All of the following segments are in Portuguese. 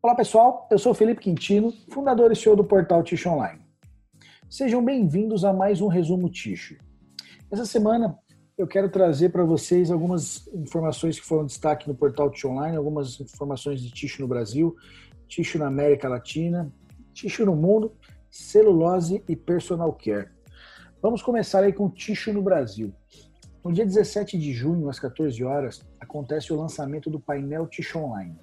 Olá pessoal, eu sou Felipe Quintino, fundador e CEO do portal Ticho Online. Sejam bem-vindos a mais um resumo Ticho. Essa semana eu quero trazer para vocês algumas informações que foram destaque no portal Ticho Online, algumas informações de Ticho no Brasil, Ticho na América Latina, Ticho no mundo, celulose e personal care. Vamos começar aí com Ticho no Brasil. No dia 17 de junho, às 14 horas, acontece o lançamento do painel Ticho Online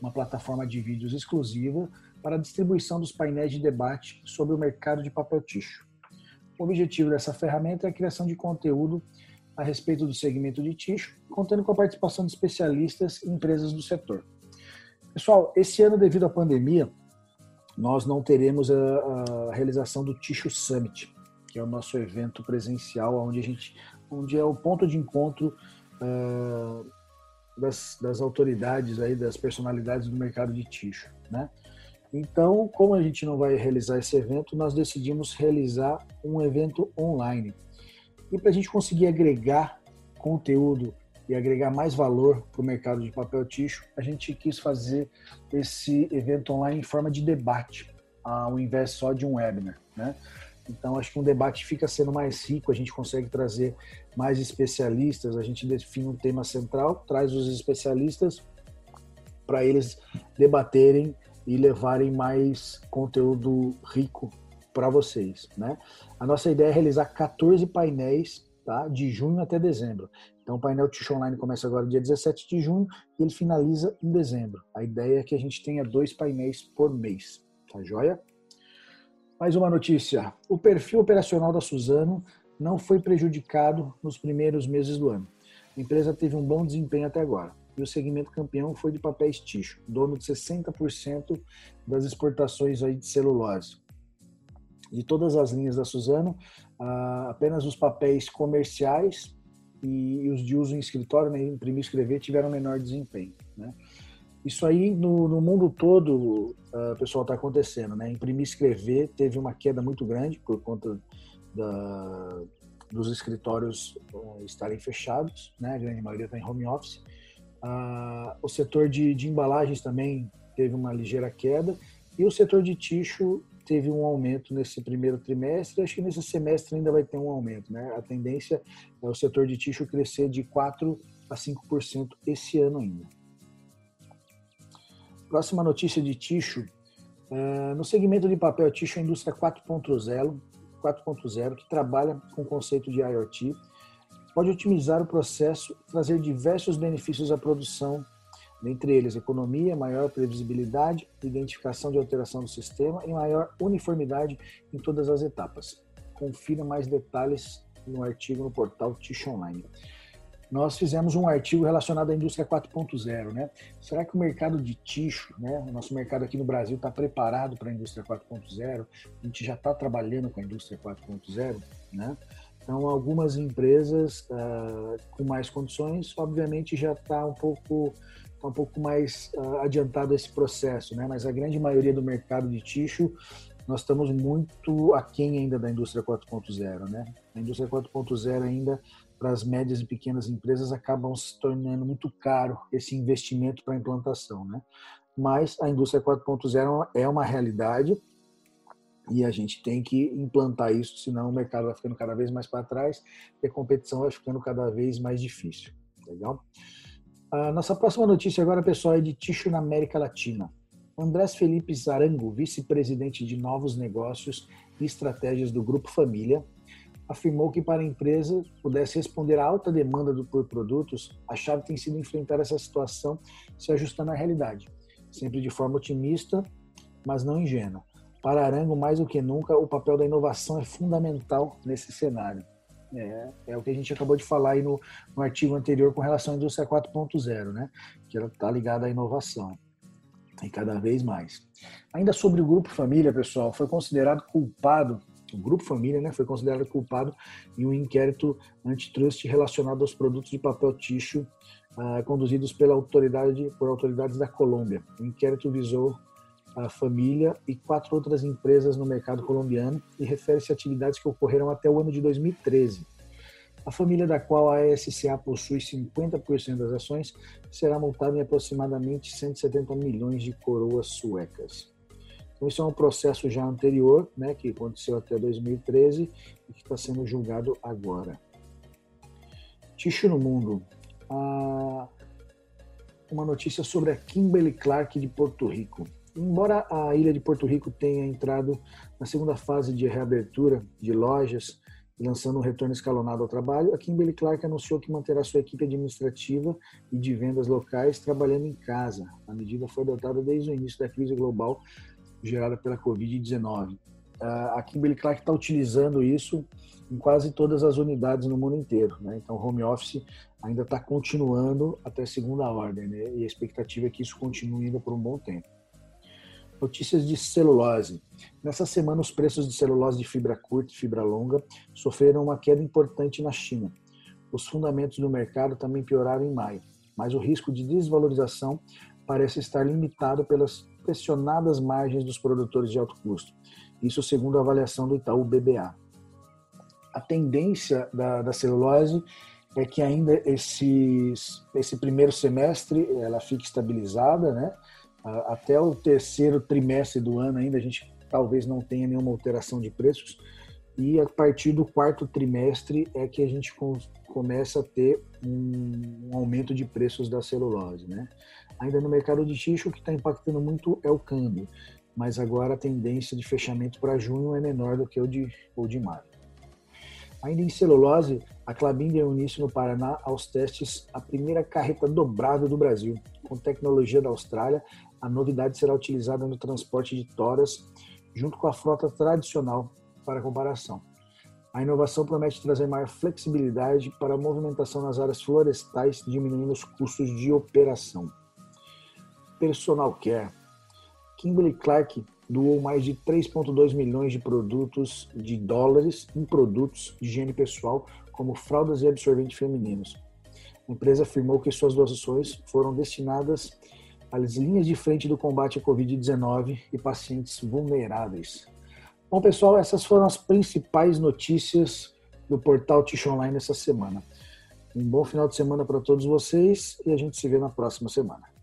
uma plataforma de vídeos exclusiva para a distribuição dos painéis de debate sobre o mercado de papel ticho. O objetivo dessa ferramenta é a criação de conteúdo a respeito do segmento de ticho, contando com a participação de especialistas e empresas do setor. Pessoal, esse ano, devido à pandemia, nós não teremos a, a realização do Ticho Summit, que é o nosso evento presencial, onde a gente, onde é o ponto de encontro uh, das, das autoridades aí, das personalidades do mercado de ticho, né? Então, como a gente não vai realizar esse evento, nós decidimos realizar um evento online. E para a gente conseguir agregar conteúdo e agregar mais valor para o mercado de papel ticho, a gente quis fazer esse evento online em forma de debate, ao invés só de um webinar, né? Então, acho que um debate fica sendo mais rico, a gente consegue trazer mais especialistas, a gente define um tema central, traz os especialistas para eles debaterem e levarem mais conteúdo rico para vocês, né? A nossa ideia é realizar 14 painéis, tá? De junho até dezembro. Então, o painel Tish Online começa agora dia 17 de junho e ele finaliza em dezembro. A ideia é que a gente tenha dois painéis por mês, tá joia? Mais uma notícia. O perfil operacional da Suzano não foi prejudicado nos primeiros meses do ano. A empresa teve um bom desempenho até agora. E o segmento campeão foi de papéis ticho, dono de 60% das exportações aí de celulose. De todas as linhas da Suzano, apenas os papéis comerciais e os de uso em escritório, né, imprimir e escrever, tiveram menor desempenho. Né? Isso aí no, no mundo todo, uh, pessoal, está acontecendo, né? Imprimir e escrever teve uma queda muito grande por conta da, dos escritórios uh, estarem fechados, né? A grande maioria está em home office. Uh, o setor de, de embalagens também teve uma ligeira queda e o setor de ticho teve um aumento nesse primeiro trimestre, acho que nesse semestre ainda vai ter um aumento, né? A tendência é o setor de ticho crescer de 4 a 5% esse ano ainda. Próxima notícia de Ticho. Uh, no segmento de papel Ticho, a indústria 4.0, 4.0, que trabalha com o conceito de IoT, pode otimizar o processo e trazer diversos benefícios à produção, dentre eles economia, maior previsibilidade, identificação de alteração do sistema e maior uniformidade em todas as etapas. Confira mais detalhes no artigo no portal Ticho Online nós fizemos um artigo relacionado à indústria 4.0, né? Será que o mercado de ticho, né? O nosso mercado aqui no Brasil está preparado para a indústria 4.0? A gente já está trabalhando com a indústria 4.0, né? Então, algumas empresas uh, com mais condições, obviamente, já está um pouco tá um pouco mais uh, adiantado esse processo, né? Mas a grande maioria do mercado de ticho nós estamos muito aquém ainda da indústria 4.0, né? A indústria 4.0 ainda para as médias e pequenas empresas acabam se tornando muito caro esse investimento para implantação, né? Mas a indústria 4.0 é uma realidade e a gente tem que implantar isso, senão o mercado vai ficando cada vez mais para trás e a competição vai ficando cada vez mais difícil. Legal? A nossa próxima notícia agora, pessoal, é de Ticho na América Latina. Andrés Felipe Zarango, vice-presidente de novos negócios e estratégias do Grupo Família, afirmou que para a empresa pudesse responder à alta demanda por produtos, a chave tem sido enfrentar essa situação se ajustando à realidade, sempre de forma otimista, mas não ingênua. Para Arango, mais do que nunca, o papel da inovação é fundamental nesse cenário. É, é o que a gente acabou de falar aí no, no artigo anterior com relação à indústria 4.0, né? que ela está ligada à inovação e cada vez mais. Ainda sobre o grupo família, pessoal, foi considerado culpado o Grupo Família né, foi considerado culpado em um inquérito antitrust relacionado aos produtos de papel ticho uh, conduzidos pela autoridade, por autoridades da Colômbia. O inquérito visou a família e quatro outras empresas no mercado colombiano e refere-se a atividades que ocorreram até o ano de 2013. A família da qual a SCA possui 50% das ações será multada em aproximadamente 170 milhões de coroas suecas. Então, isso é um processo já anterior, né, que aconteceu até 2013 e que está sendo julgado agora. Ticho no mundo. Ah, uma notícia sobre a Kimberly Clark de Porto Rico. Embora a ilha de Porto Rico tenha entrado na segunda fase de reabertura de lojas lançando um retorno escalonado ao trabalho, a Kimberly Clark anunciou que manterá sua equipe administrativa e de vendas locais trabalhando em casa. A medida foi adotada desde o início da crise global gerada pela Covid-19. A Kimberly Clark está utilizando isso em quase todas as unidades no mundo inteiro. Né? Então, home office ainda está continuando até segunda ordem, né? e a expectativa é que isso continue ainda por um bom tempo. Notícias de celulose. Nessa semana, os preços de celulose de fibra curta e fibra longa sofreram uma queda importante na China. Os fundamentos do mercado também pioraram em maio, mas o risco de desvalorização parece estar limitado pelas pressionadas margens dos produtores de alto custo. Isso segundo a avaliação do Itaú BBA. A tendência da, da celulose é que ainda esses, esse primeiro semestre ela fique estabilizada, né? Até o terceiro trimestre do ano ainda a gente talvez não tenha nenhuma alteração de preços e a partir do quarto trimestre é que a gente começa a ter um aumento de preços da celulose, né? Ainda no mercado de tixo, o que está impactando muito é o câmbio, mas agora a tendência de fechamento para junho é menor do que o de, o de maio. Ainda em celulose, a Clabin deu início no Paraná aos testes a primeira carreta dobrável do Brasil. Com tecnologia da Austrália, a novidade será utilizada no transporte de toras, junto com a frota tradicional para comparação. A inovação promete trazer maior flexibilidade para a movimentação nas áreas florestais, diminuindo os custos de operação. Personal Care. Kimberly Clark doou mais de 3,2 milhões de produtos de dólares em produtos de higiene pessoal, como fraldas e absorventes femininos. A empresa afirmou que suas doações foram destinadas às linhas de frente do combate à Covid-19 e pacientes vulneráveis. Bom, pessoal, essas foram as principais notícias do portal Tish Online essa semana. Um bom final de semana para todos vocês e a gente se vê na próxima semana.